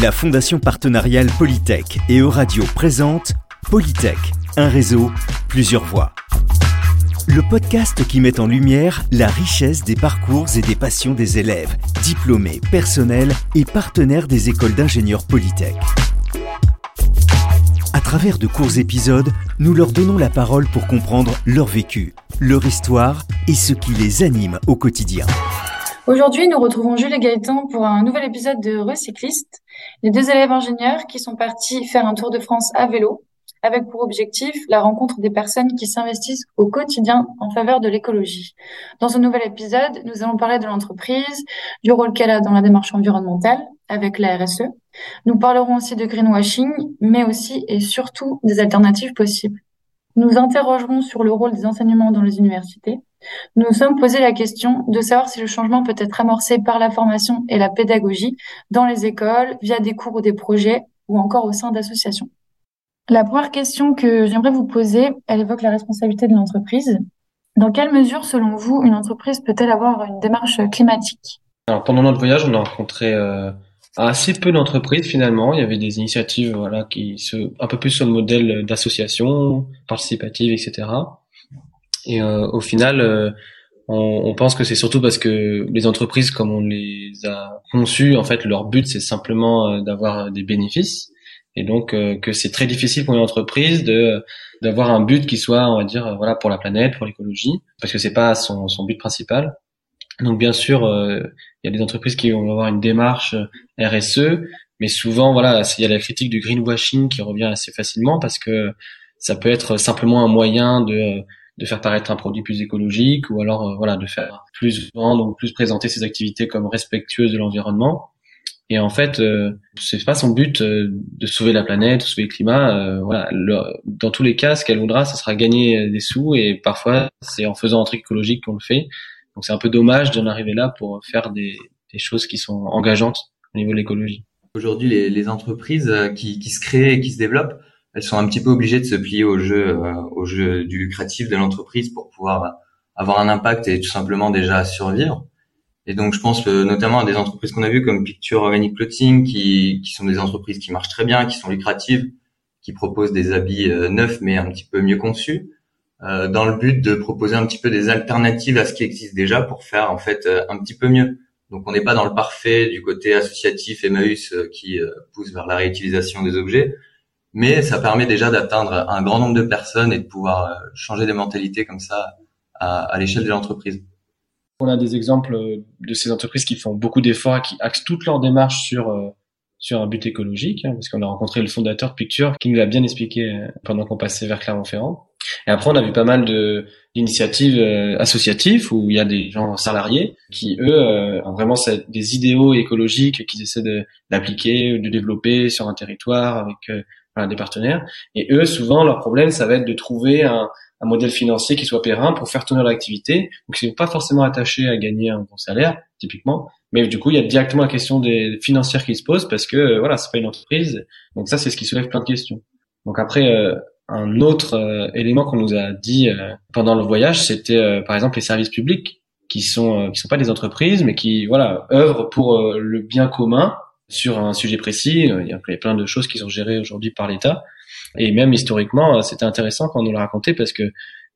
La Fondation partenariale Polytech et Euradio présente Polytech, un réseau, plusieurs voix. Le podcast qui met en lumière la richesse des parcours et des passions des élèves, diplômés, personnels et partenaires des écoles d'ingénieurs Polytech. À travers de courts épisodes, nous leur donnons la parole pour comprendre leur vécu, leur histoire et ce qui les anime au quotidien. Aujourd'hui, nous retrouvons Jules et Gaëtan pour un nouvel épisode de Recycliste, les deux élèves ingénieurs qui sont partis faire un tour de France à vélo, avec pour objectif la rencontre des personnes qui s'investissent au quotidien en faveur de l'écologie. Dans ce nouvel épisode, nous allons parler de l'entreprise, du rôle qu'elle a dans la démarche environnementale avec la RSE. Nous parlerons aussi de greenwashing, mais aussi et surtout des alternatives possibles. Nous interrogerons sur le rôle des enseignements dans les universités nous nous sommes posé la question de savoir si le changement peut être amorcé par la formation et la pédagogie dans les écoles, via des cours ou des projets, ou encore au sein d'associations. La première question que j'aimerais vous poser, elle évoque la responsabilité de l'entreprise. Dans quelle mesure, selon vous, une entreprise peut-elle avoir une démarche climatique? Alors, pendant notre voyage, on a rencontré euh, assez peu d'entreprises finalement. Il y avait des initiatives voilà, qui se, un peu plus sur le modèle d'associations participatives, etc. Et euh, au final, euh, on, on, pense que c'est surtout parce que les entreprises, comme on les a conçues, en fait, leur but c'est simplement euh, d'avoir des bénéfices, et donc que c'est très difficile pour une entreprise de d'avoir un but qui soit, on va dire, voilà, pour la planète, pour l'écologie, parce que c'est pas son, son but principal. Donc bien sûr, il y a des entreprises qui vont avoir une démarche RSE, mais souvent, voilà, il y a la critique du greenwashing qui revient assez facilement parce que ça peut être simplement un moyen de de faire paraître un produit plus écologique ou alors euh, voilà de faire plus vendre ou plus présenter ses activités comme respectueuses de l'environnement. Et en fait euh, c'est pas son but euh, de sauver la planète de sauver le climat euh, voilà. Dans tous les cas ce qu'elle voudra ce sera gagner des sous et parfois c'est en faisant un truc écologique qu'on le fait. Donc c'est un peu dommage d'en arriver là pour faire des, des choses qui sont engageantes au niveau de l'écologie. Aujourd'hui les, les entreprises qui, qui se créent et qui se développent elles sont un petit peu obligées de se plier au jeu, euh, au jeu du lucratif de l'entreprise pour pouvoir avoir un impact et tout simplement déjà survivre. Et donc, je pense notamment à des entreprises qu'on a vues comme Picture Organic Clothing, qui, qui sont des entreprises qui marchent très bien, qui sont lucratives, qui proposent des habits euh, neufs mais un petit peu mieux conçus, euh, dans le but de proposer un petit peu des alternatives à ce qui existe déjà pour faire en fait euh, un petit peu mieux. Donc, on n'est pas dans le parfait du côté associatif Emmaüs qui pousse vers la réutilisation des objets, mais ça permet déjà d'atteindre un grand nombre de personnes et de pouvoir euh, changer des mentalités comme ça à, à l'échelle de l'entreprise. On a des exemples de ces entreprises qui font beaucoup d'efforts qui axent toute leur démarche sur euh, sur un but écologique, hein, parce qu'on a rencontré le fondateur de Picture qui nous l'a bien expliqué euh, pendant qu'on passait vers Clermont-Ferrand. Et après, on a vu pas mal d'initiatives associatives où il y a des gens salariés qui eux ont vraiment des idéaux écologiques qu'ils essaient d'appliquer, de, de développer sur un territoire avec des partenaires. Et eux, souvent, leur problème, ça va être de trouver un, un modèle financier qui soit périn pour faire tourner l'activité. Donc, ils sont pas forcément attachés à gagner un bon salaire, typiquement. Mais du coup, il y a directement la question des financières qui se pose parce que, euh, voilà, c'est pas une entreprise. Donc ça, c'est ce qui soulève plein de questions. Donc après, euh, un autre euh, élément qu'on nous a dit pendant le voyage, c'était par exemple les services publics qui sont qui sont pas des entreprises, mais qui voilà œuvrent pour le bien commun sur un sujet précis. Euh, il y a plein de choses qui sont gérées aujourd'hui par l'État. Et même historiquement, euh, c'était intéressant quand on nous l'a raconté parce que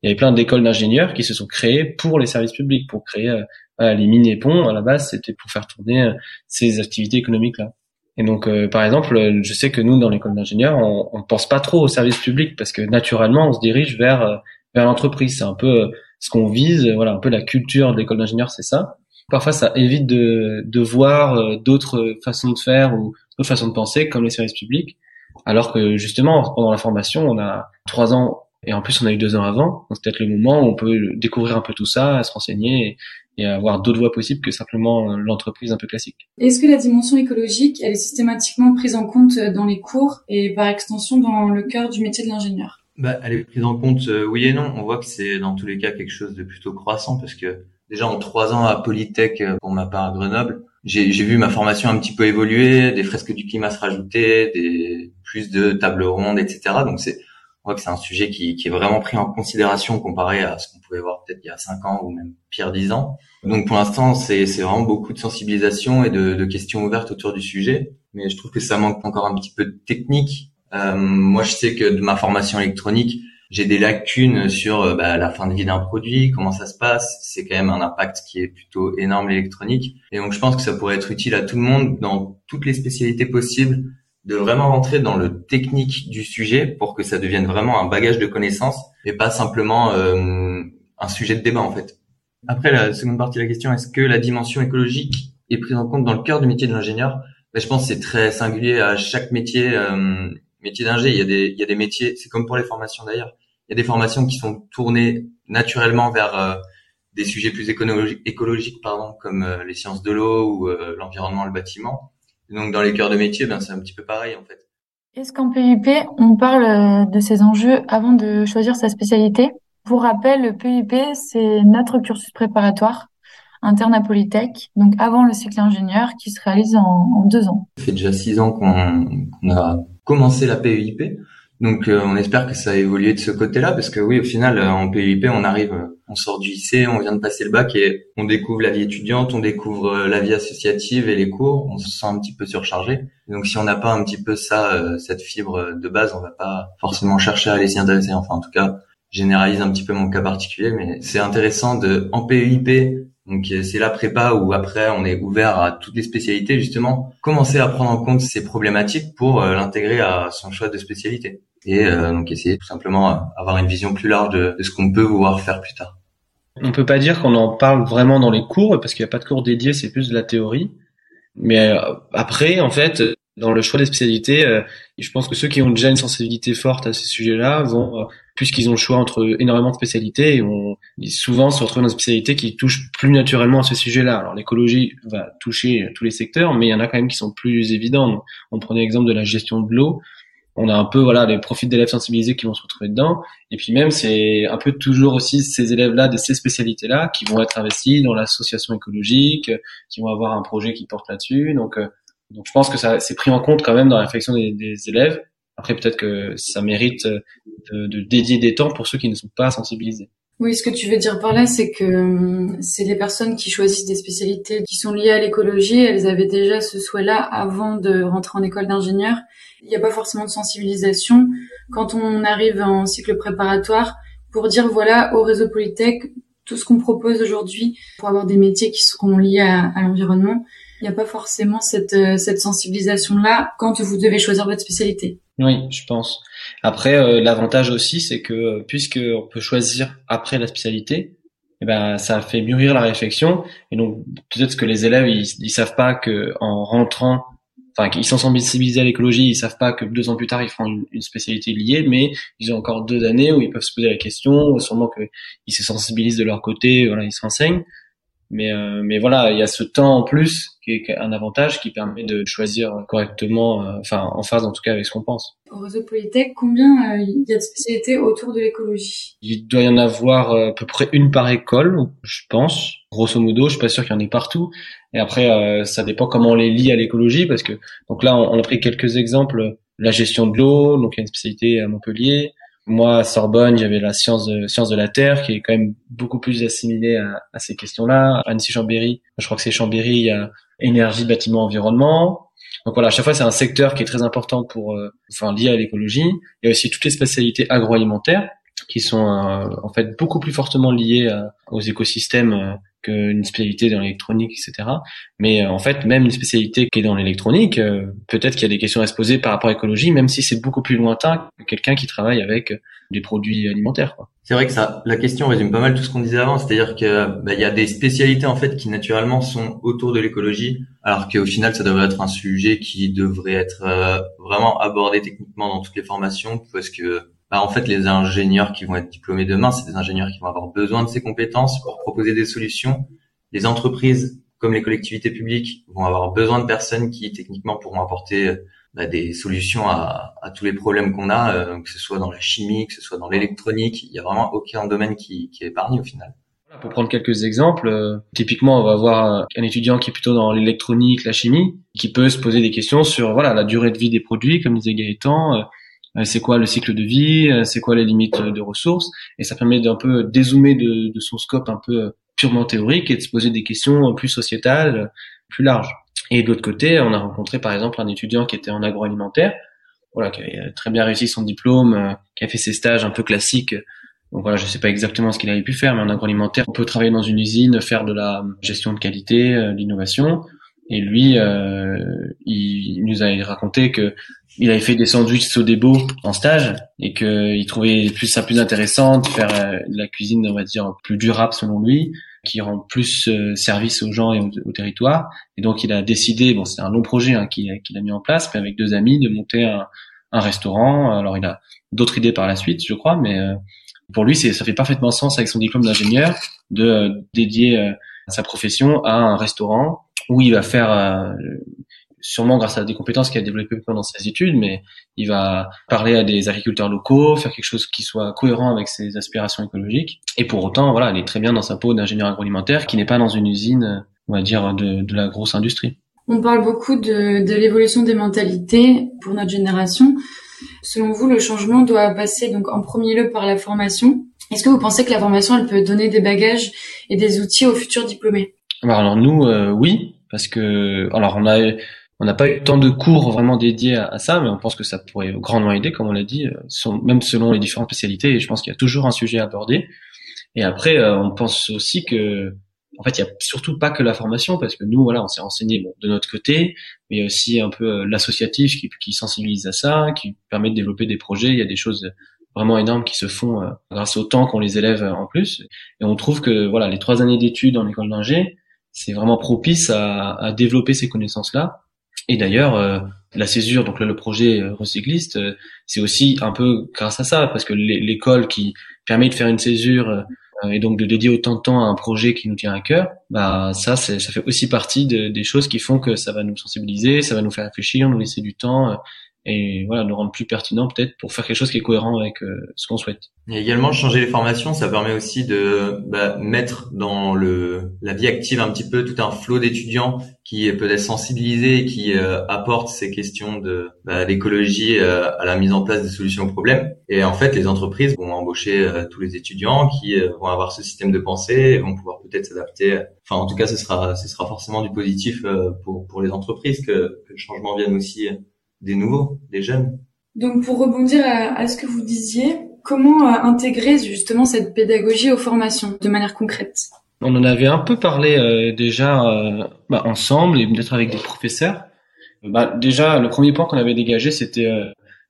il y avait plein d'écoles d'ingénieurs qui se sont créées pour les services publics, pour créer euh, les mines et ponts. À la base, c'était pour faire tourner ces activités économiques-là. Et donc, par exemple, je sais que nous, dans l'école d'ingénieurs, on ne pense pas trop aux services publics parce que naturellement, on se dirige vers vers l'entreprise. C'est un peu ce qu'on vise. Voilà, un peu la culture de l'école d'ingénieurs, c'est ça parfois ça évite de, de voir euh, d'autres façons de faire ou d'autres façons de penser comme les services publics. Alors que justement, pendant la formation, on a trois ans et en plus on a eu deux ans avant. Donc c'est peut-être le moment où on peut découvrir un peu tout ça, se renseigner et, avoir d'autres voies possibles que simplement l'entreprise un peu classique. Est-ce que la dimension écologique, elle est systématiquement prise en compte dans les cours et par extension dans le cœur du métier de l'ingénieur? Bah, Elle est prise en compte euh, oui et non. On voit que c'est dans tous les cas quelque chose de plutôt croissant parce que déjà en trois ans à Polytech euh, pour ma part à Grenoble, j'ai vu ma formation un petit peu évoluer, des fresques du climat se rajouter, des plus de tables rondes, etc. Donc c'est on voit que c'est un sujet qui, qui, est vraiment pris en considération comparé à ce qu'on pouvait voir peut-être il y a cinq ans ou même pire dix ans. Donc pour l'instant, c'est vraiment beaucoup de sensibilisation et de, de, questions ouvertes autour du sujet. Mais je trouve que ça manque encore un petit peu de technique. Euh, moi, je sais que de ma formation électronique, j'ai des lacunes sur euh, bah, la fin de vie d'un produit, comment ça se passe. C'est quand même un impact qui est plutôt énorme l'électronique. Et donc je pense que ça pourrait être utile à tout le monde dans toutes les spécialités possibles de vraiment rentrer dans le technique du sujet pour que ça devienne vraiment un bagage de connaissances et pas simplement euh, un sujet de débat en fait. Après la seconde partie de la question, est-ce que la dimension écologique est prise en compte dans le cœur du métier de l'ingénieur? Ben, Je pense que c'est très singulier à chaque métier. Euh, métier d'ingé, il y a des il y a des métiers, c'est comme pour les formations d'ailleurs. Il y a des formations qui sont tournées naturellement vers euh, des sujets plus écologiques, écologiques pardon, comme euh, les sciences de l'eau ou euh, l'environnement, le bâtiment donc dans les cœurs de métier, ben c'est un petit peu pareil en fait. Est-ce qu'en PUP, on parle de ces enjeux avant de choisir sa spécialité? Pour rappel, le PUP, c'est notre cursus préparatoire interne à Polytech, donc avant le cycle ingénieur qui se réalise en, deux ans. Ça fait déjà six ans qu'on a commencé la PUP. Donc euh, on espère que ça a évolué de ce côté-là parce que oui, au final, euh, en PUP, on arrive, euh, on sort du lycée, on vient de passer le bac et on découvre la vie étudiante, on découvre la vie associative et les cours, on se sent un petit peu surchargé. Donc si on n'a pas un petit peu ça, cette fibre de base, on va pas forcément chercher à aller s'y intéresser. Enfin, en tout cas, généralise un petit peu mon cas particulier, mais c'est intéressant de en PUP donc c'est la prépa où après on est ouvert à toutes les spécialités justement, commencer à prendre en compte ces problématiques pour l'intégrer à son choix de spécialité et euh, donc essayer tout simplement euh, avoir une vision plus large de, ce qu'on peut vouloir faire plus tard. On peut pas dire qu'on en parle vraiment dans les cours parce qu'il n'y a pas de cours dédiés, c'est plus de la théorie. Mais euh, après, en fait, dans le choix des spécialités, je pense que ceux qui ont déjà une sensibilité forte à ces sujets-là vont, puisqu'ils ont le choix entre énormément de spécialités, et on souvent se retrouver dans une spécialité qui touche plus naturellement à ce sujet-là. Alors l'écologie va toucher tous les secteurs, mais il y en a quand même qui sont plus évidents. On prenait l'exemple de la gestion de l'eau on a un peu voilà les profils d'élèves sensibilisés qui vont se retrouver dedans. Et puis même c'est un peu toujours aussi ces élèves là de ces spécialités là qui vont être investis dans l'association écologique qui vont avoir un projet qui porte là-dessus. Donc euh, donc je pense que ça c'est pris en compte quand même dans la réflexion des, élèves. Après peut-être que ça mérite de, de dédier des temps pour ceux qui ne sont pas sensibilisés oui, ce que tu veux dire par là, c'est que hum, c'est les personnes qui choisissent des spécialités qui sont liées à l'écologie. Elles avaient déjà ce souhait-là avant de rentrer en école d'ingénieur. Il n'y a pas forcément de sensibilisation quand on arrive en cycle préparatoire pour dire voilà au réseau Polytech tout ce qu'on propose aujourd'hui pour avoir des métiers qui seront liés à, l'environnement. Il n'y a pas forcément cette, euh, cette sensibilisation-là quand vous devez choisir votre spécialité. Oui, je pense. Après, euh, l'avantage aussi, c'est que euh, puisque on peut choisir après la spécialité, eh ben ça fait mûrir la réflexion. Et donc peut-être que les élèves ils, ils savent pas que en rentrant, enfin qu'ils sont sensibilisés à l'écologie, ils savent pas que deux ans plus tard ils feront une, spécialité liée, mais ils ont encore deux années où ils peuvent se poser la question. Sûrement qu'ils se sensibilisent de leur côté, voilà, ils se renseignent. Mais, euh, mais voilà, il y a ce temps en plus qui est un avantage qui permet de choisir correctement, euh, enfin en phase en tout cas avec ce qu'on pense. Au réseau Polytech, combien euh, il y a de spécialités autour de l'écologie? Il doit y en avoir à peu près une par école, je pense. Grosso modo, je suis pas sûr qu'il y en ait partout. Et après, ça dépend comment on les lie à l'écologie, parce que donc là, on, a pris quelques exemples. La gestion de l'eau, donc il y a une spécialité à Montpellier. Moi, à Sorbonne, j'avais la science de, science de la Terre, qui est quand même beaucoup plus assimilée à, à ces questions-là. Annecy-Chambéry, je crois que c'est Chambéry, il énergie, bâtiment, environnement. Donc voilà, à chaque fois, c'est un secteur qui est très important pour, euh, enfin, lié à l'écologie. Il y a aussi toutes les spécialités agroalimentaires qui sont euh, en fait beaucoup plus fortement liées euh, aux écosystèmes qu'une spécialité dans l'électronique, etc. Mais euh, en fait, même une spécialité qui est dans l'électronique, euh, peut-être qu'il y a des questions à se poser par rapport à l'écologie, même si c'est beaucoup plus lointain que quelqu'un qui travaille avec des produits alimentaires. C'est vrai que ça, la question résume pas mal tout ce qu'on disait avant, c'est-à-dire que bah, il y a des spécialités en fait qui naturellement sont autour de l'écologie, alors qu'au final ça devrait être un sujet qui devrait être euh, vraiment abordé techniquement dans toutes les formations, parce que bah, en fait, les ingénieurs qui vont être diplômés demain, c'est des ingénieurs qui vont avoir besoin de ces compétences pour proposer des solutions. Les entreprises, comme les collectivités publiques, vont avoir besoin de personnes qui, techniquement, pourront apporter bah, des solutions à, tous les problèmes qu'on a, euh, que ce soit dans la chimie, que ce soit dans l'électronique. Il y a vraiment aucun domaine qui, qui est épargné au final. Pour prendre quelques exemples, euh, typiquement, on va avoir un étudiant qui est plutôt dans l'électronique, la chimie, qui peut se poser des questions sur voilà la durée de vie des produits, comme disait Gaëtan, euh, c'est quoi le cycle de vie, c'est quoi les limites de ressources, et ça permet d'un peu dézoomer de, de son scope un peu purement théorique et de se poser des questions plus sociétales, plus larges. Et de l'autre côté, on a rencontré par exemple un étudiant qui était en agroalimentaire, voilà, qui avait très bien réussi son diplôme, qui a fait ses stages un peu classiques donc voilà, je sais pas exactement ce qu'il avait pu faire, mais en agroalimentaire, on peut travailler dans une usine, faire de la gestion de qualité, euh, l'innovation. Et lui, euh, il, nous a raconté que il avait fait des sandwichs Sodebo en stage et qu'il trouvait plus ça plus intéressant de faire euh, la cuisine, on va dire, plus durable selon lui, qui rend plus euh, service aux gens et au, territoire. Et donc il a décidé, bon c'est un long projet hein, qu'il a mis en place, mais avec deux amis, de monter un, un restaurant. Alors il a d'autres idées par la suite, je crois, mais pour lui, ça fait parfaitement sens avec son diplôme d'ingénieur de euh, dédier euh, sa profession à un restaurant où il va faire euh, sûrement grâce à des compétences qu'il a développées pendant ses études, mais il va parler à des agriculteurs locaux, faire quelque chose qui soit cohérent avec ses aspirations écologiques. Et pour autant, voilà, il est très bien dans sa peau d'ingénieur agroalimentaire qui n'est pas dans une usine, on va dire, de, de la grosse industrie. On parle beaucoup de, de l'évolution des mentalités pour notre génération. Selon vous, le changement doit passer donc en premier lieu par la formation. Est-ce que vous pensez que la formation, elle peut donner des bagages et des outils aux futurs diplômés? Alors nous, euh, oui, parce que alors on a on n'a pas eu tant de cours vraiment dédiés à, ça, mais on pense que ça pourrait grandement aider, comme on l'a dit, euh, même selon les différentes spécialités. Et je pense qu'il y a toujours un sujet à aborder. Et après, euh, on pense aussi que en fait, il y a surtout pas que la formation, parce que nous, voilà, on s'est renseigné bon, de notre côté, mais il y a aussi un peu euh, l'associatif qui, qui, sensibilise à ça, qui permet de développer des projets. Il y a des choses vraiment énormes qui se font grâce au temps qu'on les élève en plus. Et on trouve que voilà, les trois années d'études en école d'ingé, c'est vraiment propice à, à, développer ces connaissances-là. Et d'ailleurs, euh, la césure, donc le projet recycliste, c'est aussi un peu grâce à ça, parce que l'école qui permet de faire une césure euh, et donc de dédier autant de temps à un projet qui nous tient à cœur, bah ça, ça fait aussi partie de, des choses qui font que ça va nous sensibiliser, ça va nous faire réfléchir, nous laisser du temps euh, et voilà nous rendre plus pertinent peut-être pour faire quelque chose qui est cohérent avec euh, ce qu'on souhaite. Et également changer les formations, ça permet aussi de bah, mettre dans le la vie active un petit peu tout un flot d'étudiants qui peut être sensibilisés et qui euh, apportent ces questions de bah, l'écologie euh, à la mise en place des solutions aux problèmes. Et en fait, les entreprises vont embaucher tous les étudiants qui vont avoir ce système de pensée et vont pouvoir peut-être s'adapter. Enfin, en tout cas, ce sera ce sera forcément du positif pour pour les entreprises que, que le changement vienne aussi des nouveaux, des jeunes. Donc pour rebondir à, ce que vous disiez, comment euh, intégrer justement cette pédagogie aux formations de manière concrète? On en avait un peu parlé euh, déjà euh, bah, ensemble et peut-être avec des professeurs. Bah, déjà, le premier point qu'on avait dégagé, c'était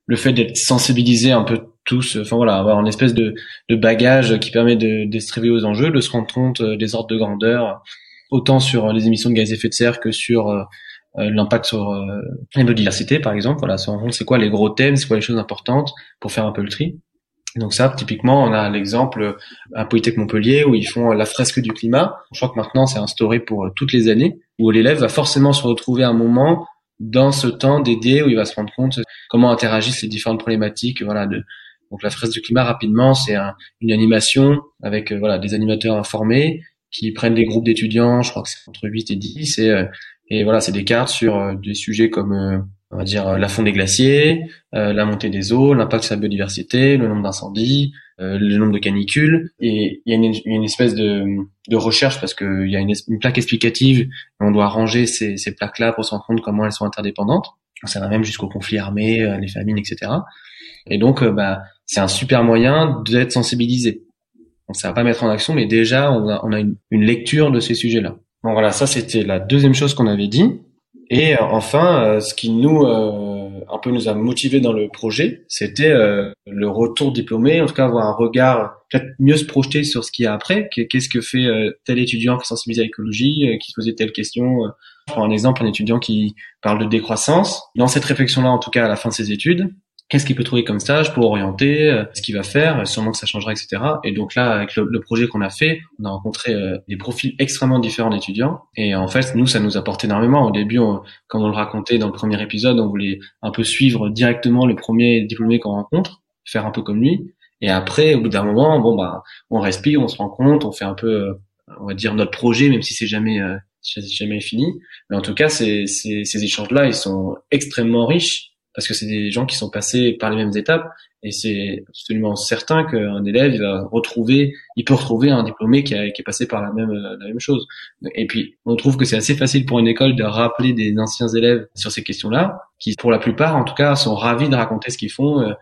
le fait d'être sensibilisé un peu tous, enfin voilà, avoir une espèce de, de bagage qui permet de distribuer aux enjeux, de se rendre compte des ordres de grandeur, autant sur les émissions de gaz à effet de serre que sur euh, l'impact sur euh, la biodiversité par exemple. Voilà c'est quoi les gros thèmes c'est quoi les choses importantes pour faire un peu le tri. Donc ça typiquement on a l'exemple à Polytech Montpellier où ils font la fresque du climat. Je crois que maintenant c'est instauré pour euh, toutes les années où l'élève va forcément se retrouver un moment dans ce temps dédié où il va se rendre compte comment interagissent les différentes problématiques voilà de donc la fresque du climat rapidement c'est une animation avec voilà des animateurs informés qui prennent des groupes d'étudiants je crois que c'est entre 8 et 10 et et voilà, c'est des cartes sur euh, des sujets comme, euh, on va dire, la fonte des glaciers, euh, la montée des eaux, l'impact sur la biodiversité, le nombre d'incendies, le nombre de canicules. Et il y a une, espèce de, de, recherche parce qu'il y a une, une, plaque explicative. On doit ranger ces, ces plaques-là pour se rendre compte comment elles sont interdépendantes. Ça va même jusqu'au conflit armé, les famines, etc. Et donc, bah, c'est un super moyen d'être sensibilisé. On ça va pas mettre en action, mais déjà, on a, on a une, une lecture de ces sujets-là. Bon voilà, ça c'était la deuxième chose qu'on avait dit. Et euh, enfin, euh, ce qui nous euh, un peu nous a motivé dans le projet, c'était le retour diplômé, en tout cas avoir un regard peut-être mieux se projeter sur ce qu'il y a après. Qu'est-ce que fait tel étudiant qui est sensibilisé à l'écologie, qui se posait telle question. Je prends un exemple, un étudiant qui parle de décroissance. Dans cette réflexion-là, en tout cas à la fin de ses études, qu'est-ce qu'il peut trouver comme stage pour orienter, euh, ce qu'il va faire, sûrement que ça changera, etc. Et donc là, avec le, projet qu'on a fait, on a rencontré euh, des profils extrêmement différents d'étudiants. Et en fait, nous, ça nous apporte énormément. Au début, comme on le racontait dans le premier épisode, on voulait un peu suivre directement le premier diplômé qu'on rencontre, faire un peu comme lui. Et après, au bout d'un moment, bon bah, on respire, on se rend compte, on fait un peu, euh, on va dire notre projet, même si c'est jamais jamais fini. Mais en tout cas, ces, ces, ces échanges-là, ils sont extrêmement riches parce que c'est des gens qui sont passés par les mêmes étapes et c'est absolument certain qu'un élève il va retrouver, il peut retrouver un diplômé qui, est passé par la même la même chose. Et puis on trouve que c'est assez facile pour une école de rappeler des anciens élèves sur ces questions-là, qui pour la plupart en tout cas sont ravis de raconter ce qu'ils font euh,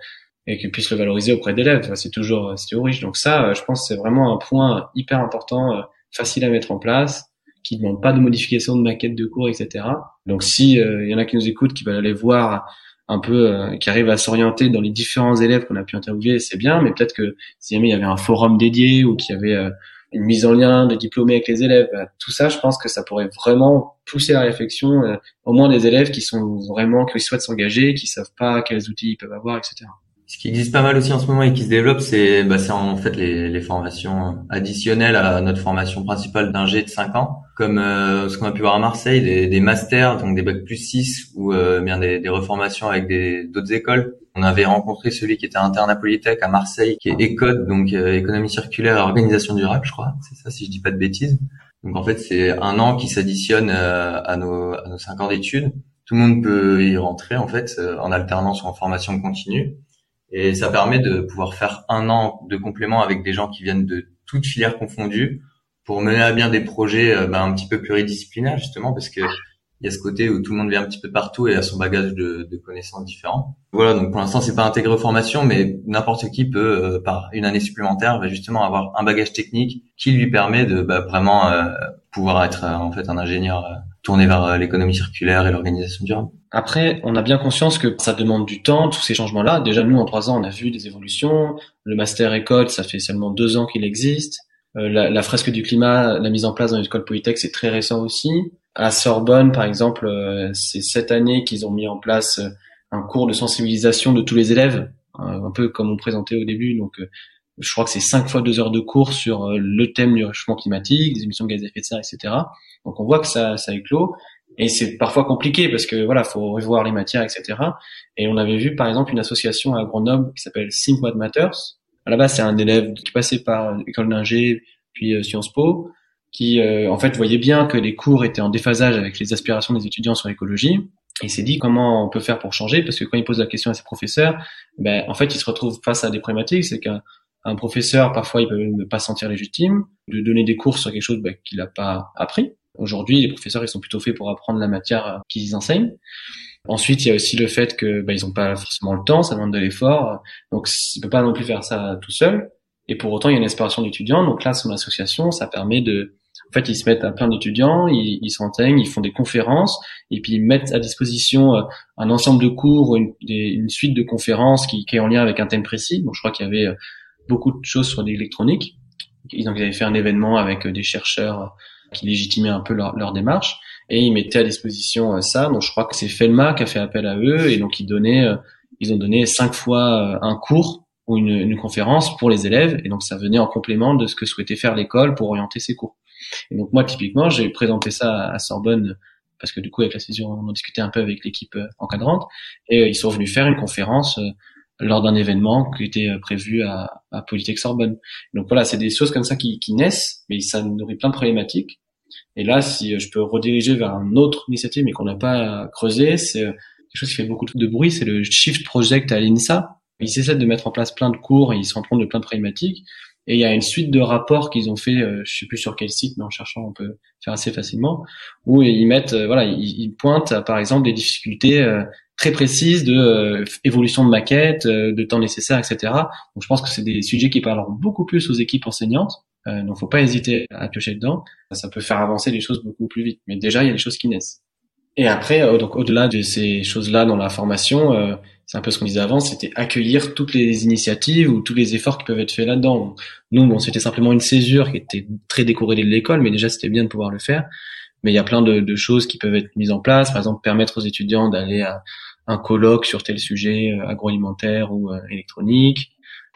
et qu'ils puissent le valoriser auprès d'élèves. C'est toujours c'est toujours riche. Donc ça, euh, je pense c'est vraiment un point hyper important, euh, facile à mettre en place qui demande pas de modification de maquette de cours, etc. Donc si il y en a qui nous écoutent, qui veulent aller voir un peu euh, qui arrive à s'orienter dans les différents élèves qu'on a pu interviewer, c'est bien, mais peut-être que si jamais il y avait un forum dédié ou qu'il y avait euh, une mise en lien de diplômés avec les élèves, bah, tout ça, je pense que ça pourrait vraiment pousser la réflexion, euh, au moins des élèves qui sont vraiment, qui souhaitent s'engager, qui savent pas quels outils ils peuvent avoir, etc. Ce qui existe pas mal aussi en ce moment et qui se développe, c'est bah, en fait les, les, formations additionnelles à notre formation principale d'ingé de 5 ans, comme euh, ce qu'on a pu voir à Marseille, des, des masters, donc des bacs plus 6 ou euh, bien des, des, reformations avec d'autres écoles. On avait rencontré celui qui était interne à Polytech à Marseille, qui est ECODE, donc euh, économie circulaire et organisation durable, je crois. C'est ça, si je dis pas de bêtises. Donc en fait, c'est un an qui s'additionne euh, à nos à nos 5 ans d'études. Tout le monde peut y rentrer en fait en alternance ou en formation continue. Et ça permet de pouvoir faire un an de complément avec des gens qui viennent de toutes filières confondues pour mener à bien des projets euh, ben, un petit peu pluridisciplinaires justement parce que il y a ce côté où tout le monde vient un petit peu partout et a son bagage de, connaissances différents. Voilà, donc pour l'instant c'est pas intégré aux formations, mais n'importe qui peut euh, par une année supplémentaire va justement avoir un bagage technique qui lui permet de bah, vraiment euh, pouvoir être en fait un ingénieur tourné vers l'économie circulaire et l'organisation durable. Après, on a bien conscience que ça demande du temps, tous ces changements-là. Déjà, nous, en trois ans, on a vu des évolutions. Le master école, ça fait seulement deux ans qu'il existe. Euh, la, la, fresque du climat, la mise en place dans l'école Polytech, c'est très récent aussi. À Sorbonne, par exemple, euh, c'est cette année qu'ils ont mis en place euh, un cours de sensibilisation de tous les élèves, un peu comme on présentait au début. Donc, je crois que c'est cinq fois deux heures de cours sur le thème du réchauffement climatique, des émissions de gaz à effet de serre, etc. Donc, on voit que ça, ça éclos. Et c'est parfois compliqué parce que voilà, faut revoir les matières, etc. Et on avait vu par exemple une association à Grenoble qui s'appelle Think What Matters. À la base, c'est un élève qui passait par l'école d'ingé puis euh, Sciences Po, qui euh, en fait voyait bien que les cours étaient en déphasage avec les aspirations des étudiants sur l'écologie. Et il s'est dit comment on peut faire pour changer? Parce que quand il pose la question à ses professeurs, ben en fait il se retrouve face à des problématiques, c'est qu'un un professeur parfois il peut ne pas sentir légitime de donner des cours sur quelque chose ben, qu'il n'a pas appris Aujourd'hui, les professeurs, ils sont plutôt faits pour apprendre la matière euh, qu'ils enseignent. Ensuite, il y a aussi le fait que bah, ils n'ont pas forcément le temps, ça demande de l'effort, donc ils ne peuvent pas non plus faire ça tout seul. Et pour autant, il y a une inspiration d'étudiants. Donc là, son association, ça permet de, en fait, ils se mettent à plein d'étudiants, ils, s'enteignent, ils font des conférences, et puis ils mettent à disposition euh, un ensemble de cours, une, une suite de conférences qui, qui, est en lien avec un thème précis. Donc je crois qu'il y avait euh, beaucoup de choses sur l'électronique. Ils avaient fait un événement avec des chercheurs qui légitimait un peu leur, leur, démarche et ils mettaient à disposition euh, ça. Donc je crois que c'est Felma qui a fait appel à eux et donc ils donnaient, euh, ils ont donné cinq fois euh, un cours ou une, une, conférence pour les élèves et donc ça venait en complément de ce que souhaitait faire l'école pour orienter ses cours. Et donc moi typiquement j'ai présenté ça à Sorbonne parce que du coup avec la session on en discutait un peu avec l'équipe encadrante et ils sont venus faire une conférence lors d'un événement qui était prévu à, à Polytech Sorbonne. Donc voilà, c'est des choses comme ça qui, qui naissent, mais ça nourrit plein de problématiques. Et là, si je peux rediriger vers un autre initiative, mais qu'on n'a pas creusé, c'est quelque chose qui fait beaucoup de bruit, c'est le Shift Project à l'INSA. Ils essaient de mettre en place plein de cours et ils se rendent de plein de problématiques. Et il y a une suite de rapports qu'ils ont fait, euh, je sais plus sur quel site, mais en cherchant on peut faire assez facilement, où ils mettent, euh, voilà, ils, pointent par exemple des difficultés euh, très précises de euh, évolution de maquette, de temps nécessaire, etc. Donc je pense que c'est des sujets qui parleront beaucoup plus aux équipes enseignantes euh, donc, faut pas hésiter à piocher dedans. Ça peut faire avancer les choses beaucoup plus vite. Mais déjà, il y a des choses qui naissent. Et après, euh, donc au-delà de ces choses-là dans la formation, euh, c'est un peu ce qu'on disait avant, c'était accueillir toutes les initiatives ou tous les efforts qui peuvent être faits là-dedans. Nous, bon, c'était simplement une césure qui était très décorée de l'école, mais déjà c'était bien de pouvoir le faire. Mais il y a plein de, de, choses qui peuvent être mises en place, par exemple permettre aux étudiants d'aller à un colloque sur tel sujet agroalimentaire ou électronique,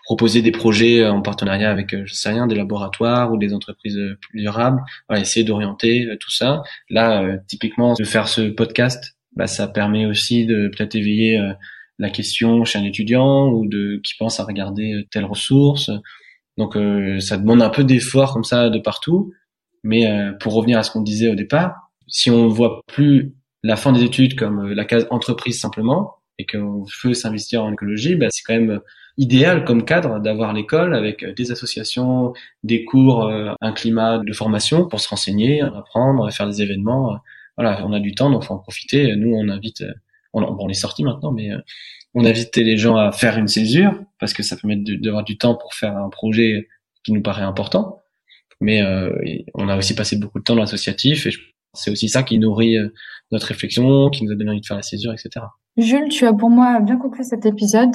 proposer des projets euh, en partenariat avec, euh, je sais rien, des laboratoires ou des entreprises euh, plus durables, essayer d'orienter tout ça. Là, typiquement, de faire ce podcast, bah, ça permet aussi de peut-être éveiller la question chez un étudiant ou de qui pense à regarder telle ressource. Donc, ça demande un peu d'effort comme ça de partout. Mais pour revenir à ce qu'on disait au départ, si on voit plus la fin des études comme la case entreprise simplement, et qu'on veut s'investir en écologie, bah, c'est quand même idéal comme cadre d'avoir l'école avec des associations, des cours, un climat de formation pour se renseigner, apprendre, faire des événements. Voilà, on a du temps, donc faut en profiter. Nous, on invite, on, on est sorti maintenant, mais on invite les gens à faire une césure parce que ça permet d'avoir du temps pour faire un projet qui nous paraît important. Mais euh, on a aussi passé beaucoup de temps dans l'associatif et c'est aussi ça qui nourrit euh, notre réflexion, qui nous a donné envie de faire la césure, etc. Jules, tu as pour moi bien conclu cet épisode.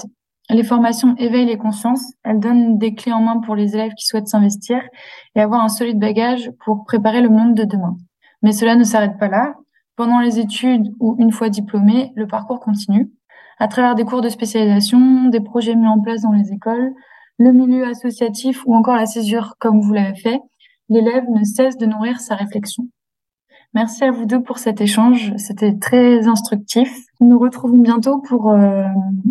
Les formations éveillent les consciences, elles donnent des clés en main pour les élèves qui souhaitent s'investir et avoir un solide bagage pour préparer le monde de demain. Mais cela ne s'arrête pas là. Pendant les études ou une fois diplômé, le parcours continue. À travers des cours de spécialisation, des projets mis en place dans les écoles, le milieu associatif ou encore la césure comme vous l'avez fait, l'élève ne cesse de nourrir sa réflexion. Merci à vous deux pour cet échange, c'était très instructif. Nous nous retrouvons bientôt pour euh,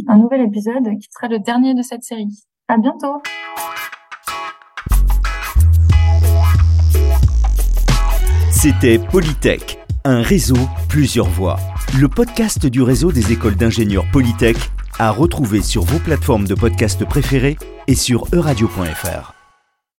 un nouvel épisode qui sera le dernier de cette série. À bientôt. C'était Polytech, un réseau, plusieurs voix. Le podcast du réseau des écoles d'ingénieurs Polytech à retrouver sur vos plateformes de podcast préférées et sur euradio.fr.